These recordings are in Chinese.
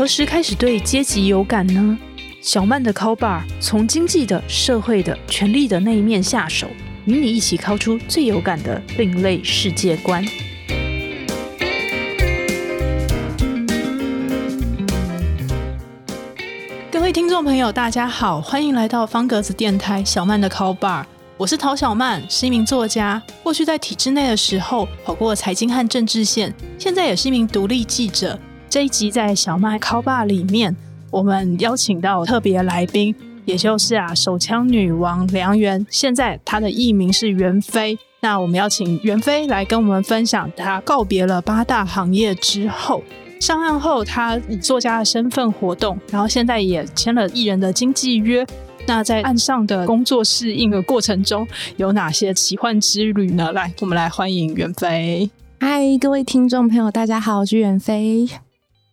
何时开始对阶级有感呢？小曼的 call bar 从经济的、社会的、权力的那一面下手，与你一起敲出最有感的另类世界观。各位听众朋友，大家好，欢迎来到方格子电台小曼的 call bar。我是陶小曼，是一名作家。过去在体制内的时候，跑过财经和政治线，现在也是一名独立记者。这一集在小麦 call bar 里面。我们邀请到特别来宾，也就是啊手枪女王梁媛，现在她的艺名是袁飞。那我们邀请袁飞来跟我们分享，她告别了八大行业之后，上岸后她以作家的身份活动，然后现在也签了艺人的经纪约。那在岸上的工作适应的过程中，有哪些奇幻之旅呢？来，我们来欢迎袁飞。嗨，各位听众朋友，大家好，我是袁飞。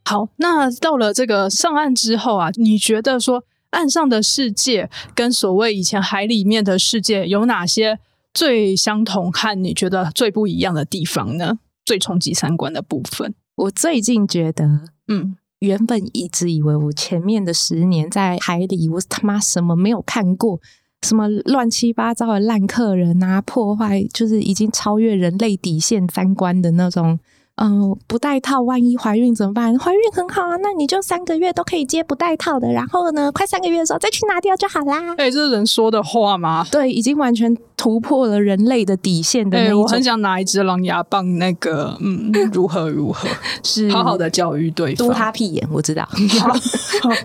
好，那到了这个上岸之后啊，你觉得说岸上的世界跟所谓以前海里面的世界有哪些最相同和你觉得最不一样的地方呢？最冲击三观的部分，我最近觉得，嗯，原本一直以为我前面的十年在海里，我他妈什么没有看过，什么乱七八糟的烂客人啊，破坏就是已经超越人类底线三观的那种。嗯，不戴套，万一怀孕怎么办？怀孕很好啊，那你就三个月都可以接不戴套的，然后呢，快三个月的时候再去拿掉就好啦。哎，这是人说的话吗？对，已经完全突破了人类的底线的那种。我很想拿一支狼牙棒，那个，嗯，如何如何，是好好的教育对方。嘟他屁眼，我知道。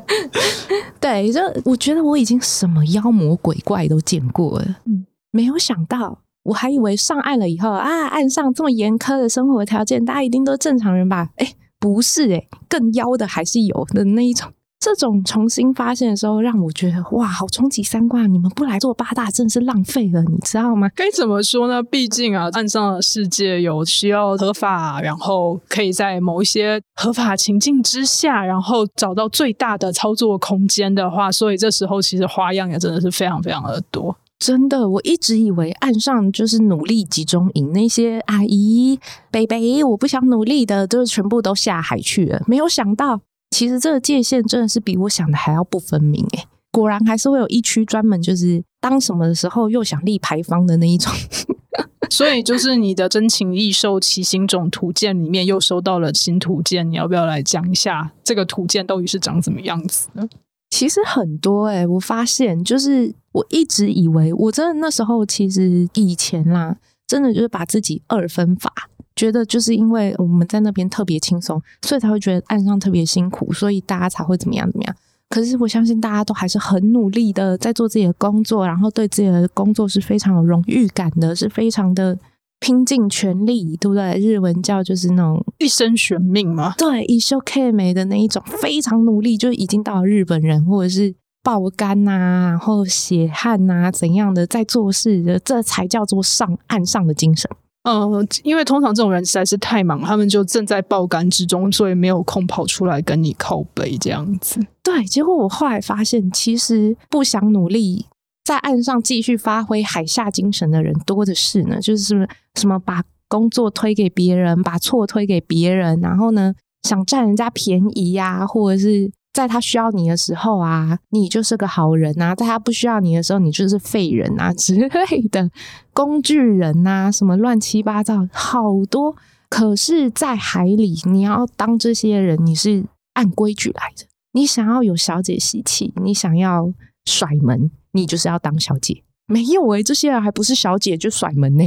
对，就我觉得我已经什么妖魔鬼怪都见过了，嗯，没有想到。我还以为上岸了以后啊，岸上这么严苛的生活条件，大家一定都正常人吧？哎，不是哎，更妖的还是有的那一种。这种重新发现的时候，让我觉得哇，好冲击三观！你们不来做八大，真是浪费了，你知道吗？该怎么说呢？毕竟啊，岸上的世界有需要合法，然后可以在某一些合法情境之下，然后找到最大的操作空间的话，所以这时候其实花样也真的是非常非常的多。真的，我一直以为岸上就是努力集中营，那些阿姨、北北，我不想努力的，就是全部都下海去了。没有想到，其实这个界限真的是比我想的还要不分明诶。果然还是会有一区专门就是当什么的时候又想立牌坊的那一种。所以，就是你的真情异兽骑行种图鉴里面又收到了新图鉴，你要不要来讲一下这个图鉴到底是长什么样子呢？其实很多诶，我发现就是。我一直以为，我真的那时候其实以前啦，真的就是把自己二分法，觉得就是因为我们在那边特别轻松，所以才会觉得岸上特别辛苦，所以大家才会怎么样怎么样。可是我相信大家都还是很努力的在做自己的工作，然后对自己的工作是非常有荣誉感的，是非常的拼尽全力，对不对？日文叫就是那种一生悬命嘛？对，一休 K 美的那一种，非常努力，就已经到了日本人或者是。爆肝呐，然后血汗呐，怎样的在做事的，这才叫做上岸上的精神。嗯，因为通常这种人实在是太忙，他们就正在爆肝之中，所以没有空跑出来跟你靠背这样子。对，结果我后来发现，其实不想努力在岸上继续发挥海下精神的人多的是呢。就是什么把工作推给别人，把错推给别人，然后呢想占人家便宜呀，或者是。在他需要你的时候啊，你就是个好人呐；在他不需要你的时候，你就是废人啊之类的工具人呐，什么乱七八糟好多。可是，在海里，你要当这些人，你是按规矩来的。你想要有小姐习气，你想要甩门，你就是要当小姐。没有诶，这些人还不是小姐就甩门呢，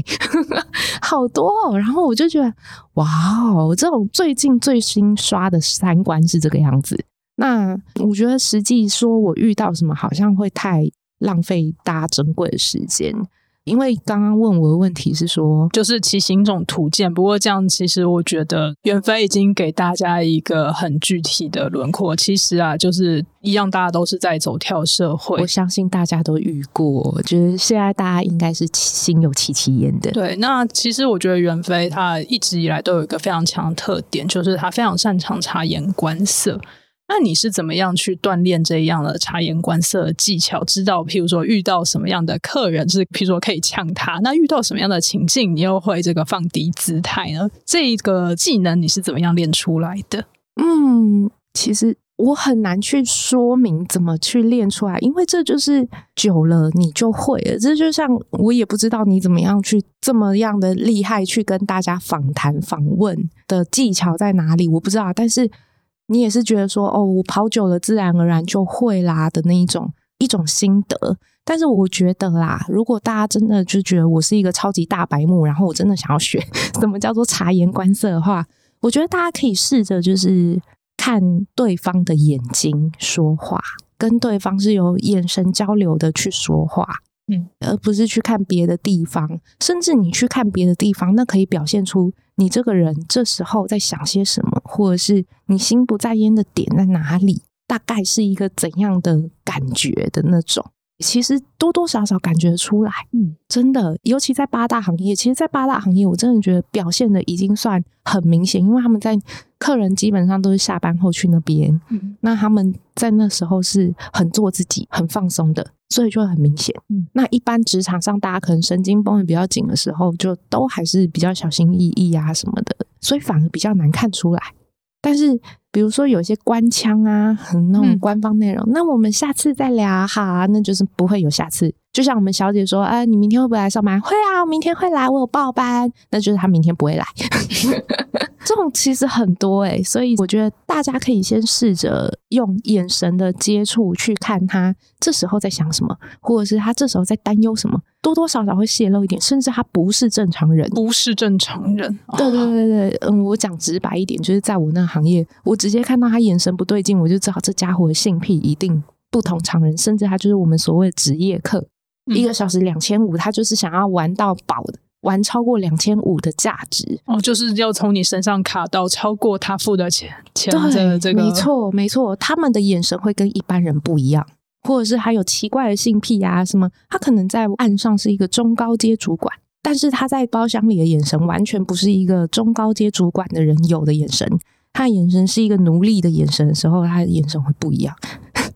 好多。哦。然后我就觉得，哇哦，这种最近最新刷的三观是这个样子。那我觉得，实际说我遇到什么，好像会太浪费大家珍贵的时间。因为刚刚问我的问题是说，就是骑行种图鉴。不过这样，其实我觉得袁飞已经给大家一个很具体的轮廓。其实啊，就是一样，大家都是在走跳社会。我相信大家都遇过，就是现在大家应该是心有戚戚焉的。对，那其实我觉得袁飞他一直以来都有一个非常强的特点，就是他非常擅长察言观色。那你是怎么样去锻炼这样的察言观色的技巧？知道，譬如说遇到什么样的客人是，譬如说可以呛他；那遇到什么样的情境，你又会这个放低姿态呢？这个技能你是怎么样练出来的？嗯，其实我很难去说明怎么去练出来，因为这就是久了你就会了。这就像我也不知道你怎么样去这么样的厉害去跟大家访谈访问的技巧在哪里，我不知道。但是你也是觉得说，哦，我跑久了自然而然就会啦的那一种一种心得。但是我觉得啦，如果大家真的就觉得我是一个超级大白目，然后我真的想要学 什么叫做察言观色的话，我觉得大家可以试着就是。看对方的眼睛说话，跟对方是有眼神交流的去说话，嗯，而不是去看别的地方。甚至你去看别的地方，那可以表现出你这个人这时候在想些什么，或者是你心不在焉的点在哪里，大概是一个怎样的感觉的那种。其实多多少少感觉出来，嗯，真的，尤其在八大行业，其实，在八大行业，我真的觉得表现的已经算很明显，因为他们在客人基本上都是下班后去那边，嗯，那他们在那时候是很做自己、很放松的，所以就很明显。嗯，那一般职场上大家可能神经绷得比较紧的时候，就都还是比较小心翼翼啊什么的，所以反而比较难看出来。但是，比如说有些官腔啊，很那种官方内容，那我们下次再聊哈，那就是不会有下次。就像我们小姐说，啊，你明天会不会来上班？会啊，我明天会来，我有报班，那就是她明天不会来。这种其实很多诶，所以我觉得大家可以先试着用眼神的接触去看他这时候在想什么，或者是他这时候在担忧什么，多多少少会泄露一点，甚至他不是正常人，不是正常人。对对对对，嗯，我讲直白一点，就是在我那个行业，我直接看到他眼神不对劲，我就知道这家伙的性癖一定不同常人，甚至他就是我们所谓的职业课。一个小时两千五，他就是想要玩到饱的，玩超过两千五的价值哦，就是要从你身上卡到超过他付的钱钱的这个，没错没错，他们的眼神会跟一般人不一样，或者是还有奇怪的性癖啊什么，他可能在岸上是一个中高阶主管，但是他在包厢里的眼神完全不是一个中高阶主管的人有的眼神，他的眼神是一个奴隶的眼神的时候，他的眼神会不一样。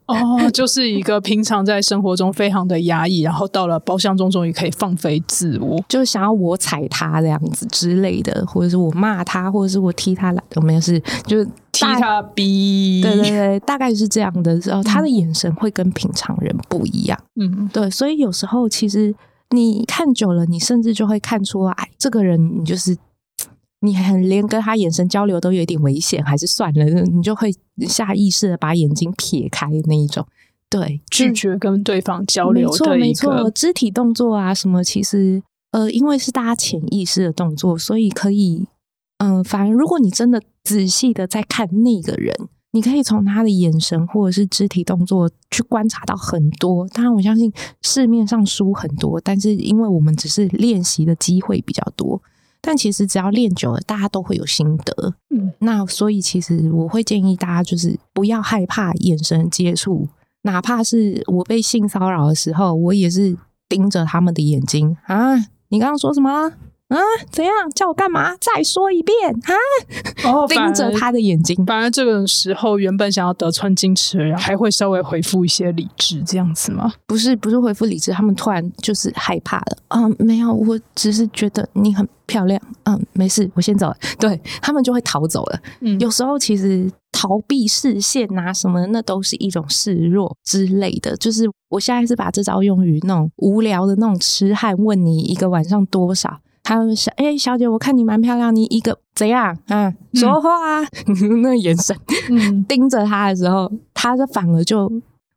哦，就是一个平常在生活中非常的压抑，然后到了包厢中终于可以放飞自我，就是想要我踩他这样子之类的，或者是我骂他，或者是我踢他来，我没有是就是踢他逼？对对对，大概是这样的时候，他的眼神会跟平常人不一样。嗯，对，所以有时候其实你看久了，你甚至就会看出来，这个人你就是。你很连跟他眼神交流都有点危险，还是算了，你就会下意识的把眼睛撇开那一种，对，拒绝跟对方交流。没错，没错，肢体动作啊什么，其实呃，因为是大家潜意识的动作，所以可以，嗯，反而如果你真的仔细的在看那个人，你可以从他的眼神或者是肢体动作去观察到很多。当然，我相信市面上书很多，但是因为我们只是练习的机会比较多。但其实只要练久了，大家都会有心得。嗯，那所以其实我会建议大家，就是不要害怕眼神接触，哪怕是我被性骚扰的时候，我也是盯着他们的眼睛啊。你刚刚说什么？啊，怎样叫我干嘛？再说一遍啊！哦，盯着他的眼睛。反而这个时候，原本想要得寸进尺然后，还会稍微回复一些理智，这样子吗？不是，不是回复理智，他们突然就是害怕了。嗯，没有，我只是觉得你很漂亮。嗯，没事，我先走了。对他们就会逃走了。嗯，有时候其实逃避视线啊什么，那都是一种示弱之类的。就是我现在是把这招用于那种无聊的那种痴汉，问你一个晚上多少。他们说：“哎，小姐，我看你蛮漂亮，你一个怎样啊？说话啊，那眼神盯着他的时候，他就反而就，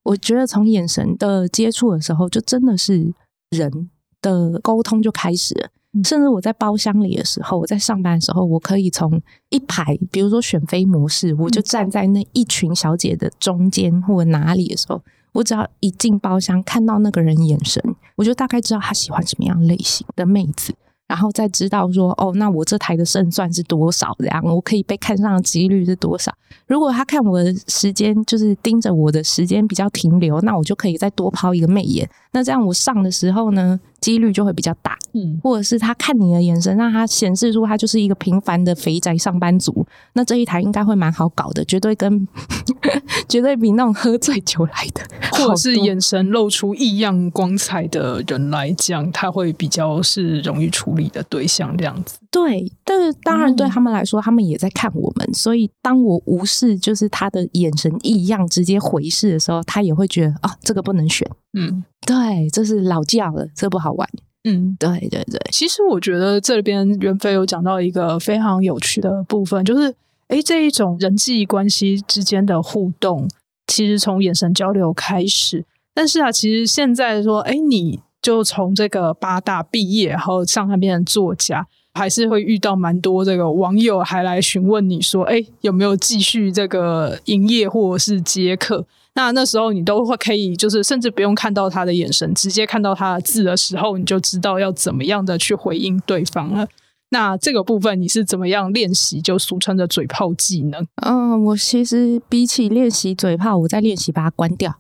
我觉得从眼神的接触的时候，就真的是人的沟通就开始了。甚至我在包厢里的时候，我在上班的时候，我可以从一排，比如说选妃模式，我就站在那一群小姐的中间或哪里的时候，我只要一进包厢看到那个人眼神，我就大概知道他喜欢什么样类型的妹子。”然后再知道说哦，那我这台的胜算是多少？这样我可以被看上的几率是多少？如果他看我的时间就是盯着我的时间比较停留，那我就可以再多抛一个媚眼。那这样我上的时候呢，几率就会比较大。嗯，或者是他看你的眼神，让他显示出他就是一个平凡的肥宅上班族，那这一台应该会蛮好搞的，绝对跟 绝对比那种喝醉酒来的，或者是眼神露出异样光彩的人来讲，他会比较是容易处理的对象，这样子。对，但是当然对嗯他们来说，他们也在看我们，所以当我无视就是他的眼神异样，直接回视的时候，他也会觉得啊，这个不能选。嗯对，这是老教了，这不好玩。嗯。对对对，其实我觉得这边袁飞有讲到一个非常有趣的部分，就是诶这一种人际关系之间的互动，其实从眼神交流开始。但是啊，其实现在说，诶你就从这个八大毕业，然后上岸变成作家，还是会遇到蛮多这个网友还来询问你说，诶有没有继续这个营业或者是接课？那那时候你都会可以，就是甚至不用看到他的眼神，直接看到他的字的时候，你就知道要怎么样的去回应对方了。那这个部分你是怎么样练习，就俗称的嘴炮技能？嗯，我其实比起练习嘴炮，我在练习把它关掉，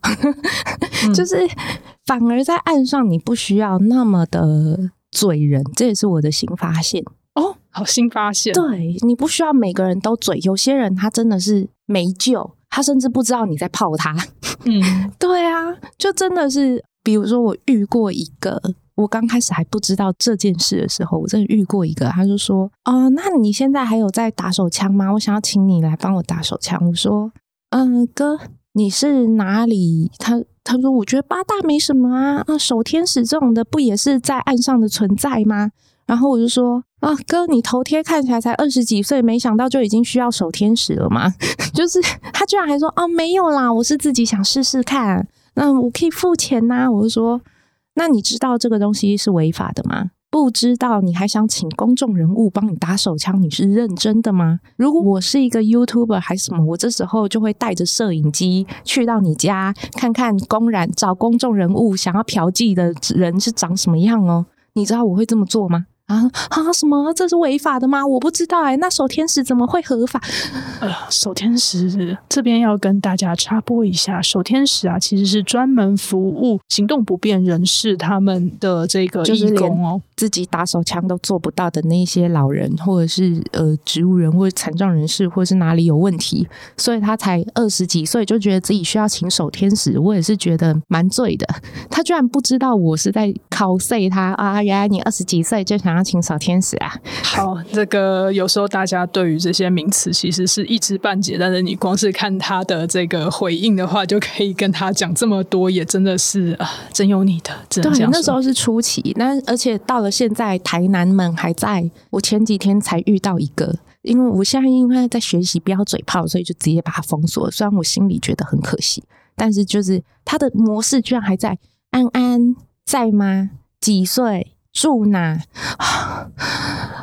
就是反而在岸上你不需要那么的嘴人，这也是我的新发现。哦，好新发现，对你不需要每个人都嘴，有些人他真的是没救，他甚至不知道你在泡他。嗯 对啊，就真的是，比如说我遇过一个，我刚开始还不知道这件事的时候，我真的遇过一个，他就说：“哦，那你现在还有在打手枪吗？我想要请你来帮我打手枪。”我说：“嗯，哥，你是哪里？”他他说：“我觉得八大没什么啊，啊，守天使这种的不也是在岸上的存在吗？”然后我就说：“啊，哥，你头贴看起来才二十几岁，没想到就已经需要守天使了吗？” 就是他居然还说：“哦，没有啦，我是自己想试试看。那我可以付钱呐、我就说：“那你知道这个东西是违法的吗？”不知道，你还想请公众人物帮你打手枪？你是认真的吗？如果我是一个 YouTuber 还是什么，我这时候就会带着摄影机去到你家，看看公然找公众人物想要嫖妓的人是长什么样哦。你知道我会这么做吗？啊啊！什么？这是违法的吗？我不知道哎、那守天使怎么会合法？呃，守天使这边要跟大家插播一下，守天使啊，其实是专门服务行动不便人士他们的这个义就是连工哦。自己打手枪都做不到的那些老人，或者是呃植物人，或者残障人士，或者是哪里有问题，所以他才二十几岁就觉得自己需要请守天使。我也是觉得蛮醉的，他居然不知道我是在 cos 他啊！原来你二十几岁就想要请守天使啊？好，这个有时候大家对于这些名词其实是一知半解，但是你光是看他的这个回应的话，就可以跟他讲这么多，也真的是啊，真有你的，对，那时候是初期，那而且到了现在，台南们还在。我前几天才遇到一个，因为我现在因为在学习不要嘴炮，所以就直接把它封锁。虽然我心里觉得很可惜，但是就是他的模式居然还在。安安在吗？几岁？住哪？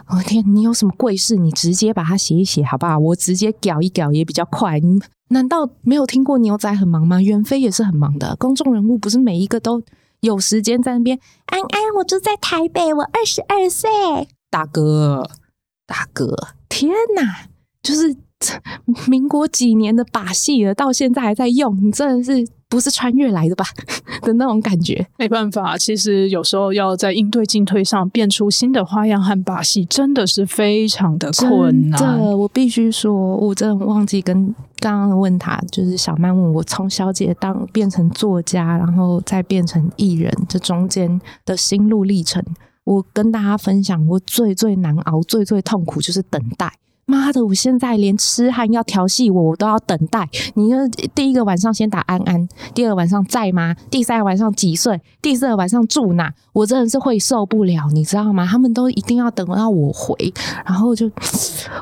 我、天，你有什么贵事？你直接把它写一写好不好？我直接搞一搞也比较快。你难道没有听过牛仔很忙吗？袁飞也是很忙的，公众人物不是每一个都有时间在那边。安安，我住在台北，我二十二岁。大哥，大哥，天哪！就是 民国几年的把戏了，到现在还在用，你真的是不是穿越来的吧 的那种感觉。没办法，其实有时候要在应对进退上变出新的花样和把戏，真的是非常的困难。真的，我必须说，我真的忘记跟刚刚问他，就是小曼问我从小姐当变成作家，然后再变成艺人，这中间的心路历程，我跟大家分享，我最最难熬、最最痛苦就是等待。妈的！我现在连痴汉要调戏我，我都要等待。你就第一个晚上先打安安，第二个晚上在吗？第三个晚上几岁？第四个晚上住哪？我真的是会受不了，你知道吗？他们都一定要等到我回，然后就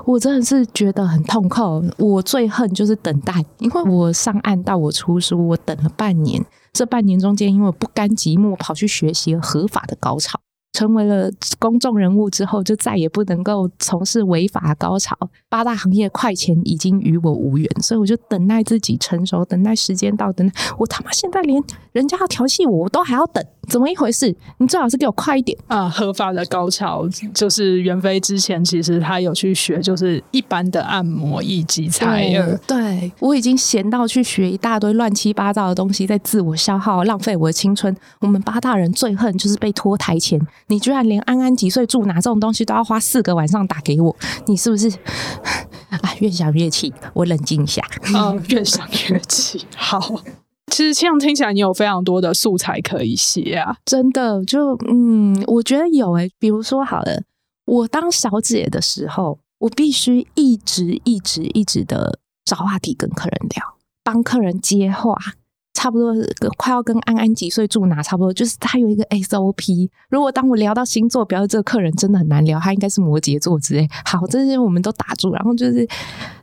我真的是觉得很痛苦。我最恨就是等待，因为我上岸到我出书，我等了半年。这半年中间，因为不甘寂寞，跑去学习合法的高潮。成为了公众人物之后，就再也不能够从事违法高潮。八大行业快钱已经与我无缘，所以我就等待自己成熟，等待时间到，等我他妈现在连人家要调戏我，我都还要等，怎么一回事？你最好是给我快一点。啊，合法的高潮就是袁飞之前其实他有去学，就是一般的按摩以及采耳。对我已经闲到去学一大堆乱七八糟的东西，在自我消耗，浪费我的青春。我们八大人最恨就是被拖台前，你居然连安安几岁住哪这种东西都要花四个晚上打给我，你是不是？啊，越想越气，我冷静一下。嗯，越想越气。好，其实这样听起来，你有非常多的素材可以写啊。真的，就嗯，我觉得有诶、比如说好了，我当小姐的时候，我必须一直一直一直的找话题跟客人聊，帮客人接话。差不多快要跟安安几岁住哪差不多，就是他有一个 SOP。如果当我聊到星座，表示这个客人真的很难聊，他应该是摩羯座之类。好，这些我们都打住。然后就是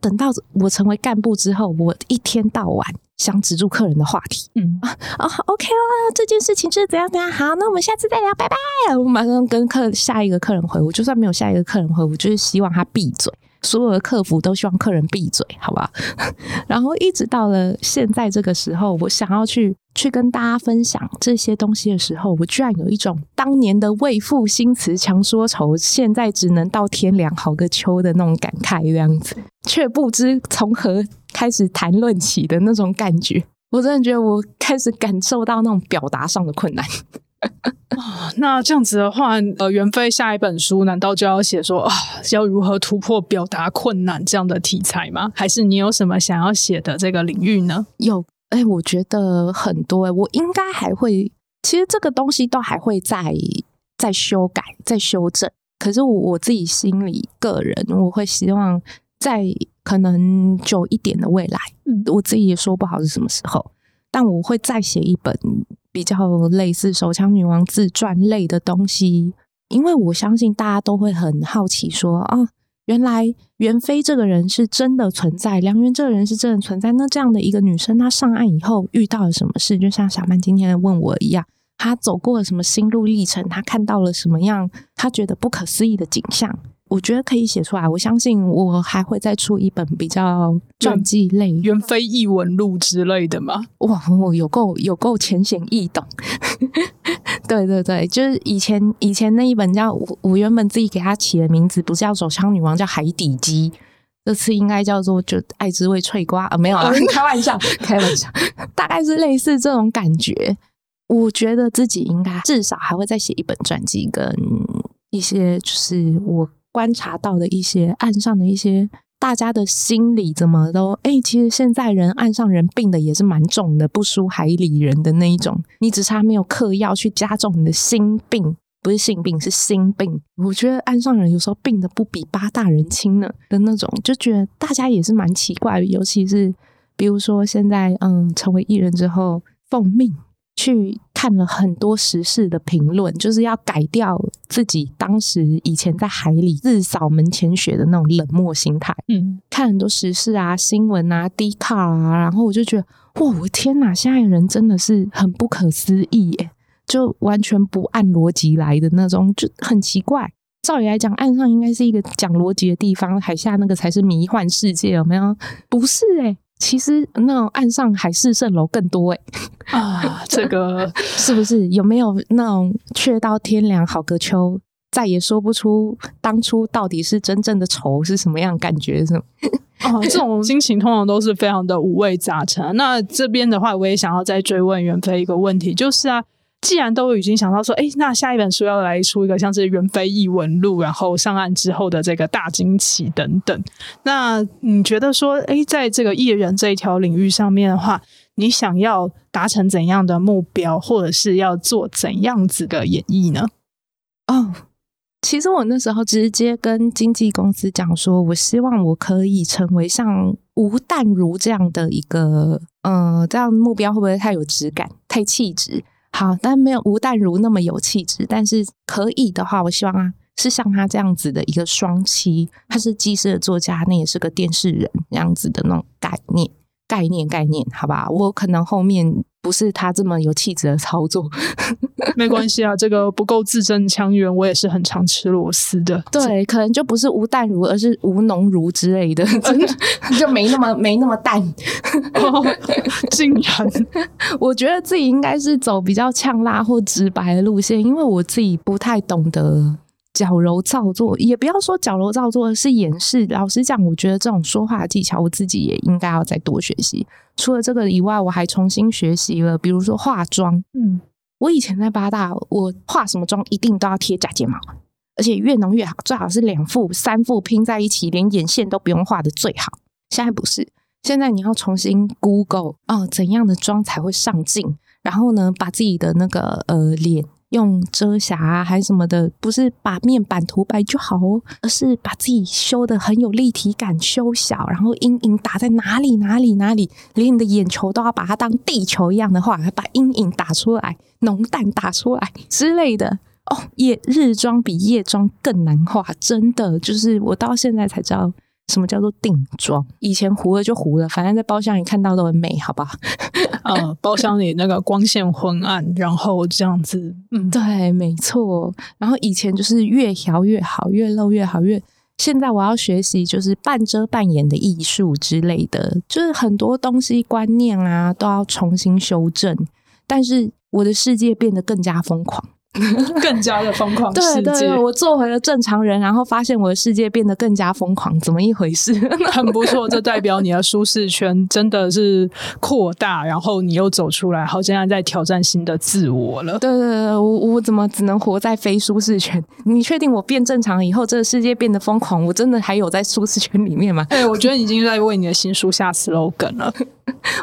等到我成为干部之后，我一天到晚想止住客人的话题。嗯 啊，OK 哦，这件事情是怎样怎样。好，那我们下次再聊，拜拜。我马上跟客下一个客人回我，就算没有下一个客人回我，就是希望他闭嘴。所有的客服都希望客人闭嘴，好不好？然后一直到了现在这个时候，我想要去去跟大家分享这些东西的时候，我居然有一种当年的为赋新词强说愁，现在只能到天凉好个秋的那种感慨，这样子，却不知从何开始谈论起的那种感觉。我真的觉得我开始感受到那种表达上的困难。那这样子的话，呃，袁飞下一本书难道就要写说啊，要如何突破表达困难这样的题材吗？还是你有什么想要写的这个领域呢？有，哎、我觉得很多、哎，我应该还会，其实这个东西都还会再再修改、再修正。可是我我自己心里个人，我会希望在可能久一点的未来，嗯我自己也说不好是什么时候，但我会再写一本比较类似手枪女王自传类的东西，因为我相信大家都会很好奇说啊，原来袁飞这个人是真的存在，梁媛这个人是真的存在。那这样的一个女生，她上岸以后遇到了什么事？就像小曼今天问我一样，她走过了什么心路历程？她看到了什么样？她觉得不可思议的景象？我觉得可以写出来。我相信我还会再出一本比较传记类袁飞异闻录之类的嘛？哇，我有够有够浅显易懂。对对对，就是以前以前那一本叫我我原本自己给它起的名字不是叫手枪女王，叫海底鸡。这次应该叫做就爱之味脆瓜啊，没有啊，开玩笑，开玩笑，大概是类似这种感觉。我觉得自己应该至少还会再写一本传记，跟一些就是我观察到的一些岸上的一些大家的心理怎么都哎、其实现在人岸上人病的也是蛮重的，不输海里人的那一种。你只差没有嗑药去加重你的心病，不是性病是心病。我觉得岸上人有时候病的不比八大人轻呢的那种，就觉得大家也是蛮奇怪的，尤其是比如说现在嗯成为艺人之后奉命。去看了很多时事的评论，就是要改掉自己当时以前在海里日扫门前雪的那种冷漠心态。嗯，看很多时事啊、新闻啊、D 卡啊，然后我就觉得，哇，我天哪！现在人真的是很不可思议耶，就完全不按逻辑来的那种，就很奇怪。照理来讲，岸上应该是一个讲逻辑的地方，海下那个才是迷幻世界，有没有？不是诶其实那种岸上海市蜃楼更多诶啊，这个是不是？有没有那种却到天凉好个秋，再也说不出当初到底是真正的愁是什么样感觉？是吗？哦，这种心情通常都是非常的五味杂陈。那这边的话，我也想要再追问袁飞一个问题，就是啊，既然都已经想到说，哎，那下一本书要来出一个像是袁飞异闻录，然后上岸之后的这个大惊奇等等，那你觉得说，哎，在这个艺人这一条领域上面的话，你想要达成怎样的目标，或者是要做怎样子的演绎呢？哦，其实我那时候直接跟经纪公司讲说，我希望我可以成为像吴淡如这样的一个，呃，这样目标会不会太有质感、太气质？好，但没有吴淡如那么有气质，但是可以的话，我希望啊是像他这样子的一个双栖，他是既是作家，那也是个电视人，这样子的那种概念。概念概念，好吧，我可能后面不是他这么有气质的操作。没关系啊，这个不够字正腔圆，我也是很常吃螺丝的。对，可能就不是无淡如，而是无浓如之类的，真的就没那么没那么淡。竟然，我觉得自己应该是走比较呛辣或直白的路线，因为我自己不太懂得矫揉造作，也不要说矫揉造作是掩饰。老实讲，我觉得这种说话技巧，我自己也应该要再多学习。除了这个以外，我还重新学习了，比如说化妆。嗯，我以前在八大，我化什么妆一定都要贴假睫毛，而且越浓越好，最好是两副、三副拼在一起，连眼线都不用画的最好。现在不是，现在你要重新 Google 哦，怎样的妆才会上镜？然后呢，把自己的那个呃脸。用遮瑕啊，还是什么的，不是把面板涂白就好哦，而是把自己修的很有立体感，修小，然后阴影打在哪里哪里哪里，连你的眼球都要把它当地球一样的话，把阴影打出来，浓淡打出来之类的 哦。夜日妆比夜妆更难画，真的，就是我到现在才知道。什么叫做定妆？以前糊了就糊了，反正在包厢里看到都很美，好不好？呃，包厢里那个光线昏暗，然后这样子，嗯，对，没错。然后以前就是越调越好，越露越好，越。现在我要学习就是半遮半掩的艺术之类的，就是很多东西观念啊都要重新修正。但是我的世界变得更加疯狂。更加的疯狂世界，我做回了正常人，然后发现我的世界变得更加疯狂，怎么一回事？很不错，这代表你的舒适圈真的是扩大，然后你又走出来，好像在挑战新的自我了。对对对，我我怎么只能活在非舒适圈？你确定我变正常以后，这个世界变得疯狂，我真的还有在舒适圈里面吗？哎，我觉得已经在为你的新书下 slogan 了。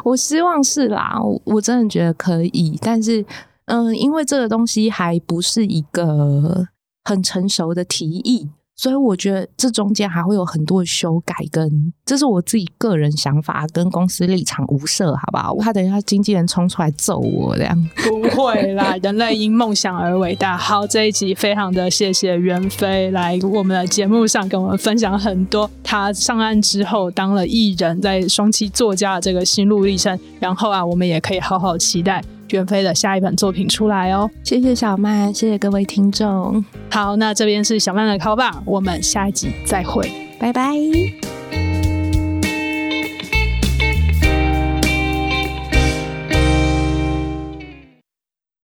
我希望是啦，我真的觉得可以，但是。嗯，因为这个东西还不是一个很成熟的提议，所以我觉得这中间还会有很多的修改，跟这是我自己个人想法，跟公司立场无涉，好不好？我怕等一下经纪人冲出来揍我这样。不会啦，人类因梦想而伟大。好，这一集非常的谢谢袁飞来我们的节目上跟我们分享很多他上岸之后当了艺人，在双栖作家的这个心路历程。然后啊，我们也可以好好期待。袁飞的下一本作品出来哦！谢谢小曼，谢谢各位听众。好，那这边是小曼的 call 吧，我们下一集再会，拜拜。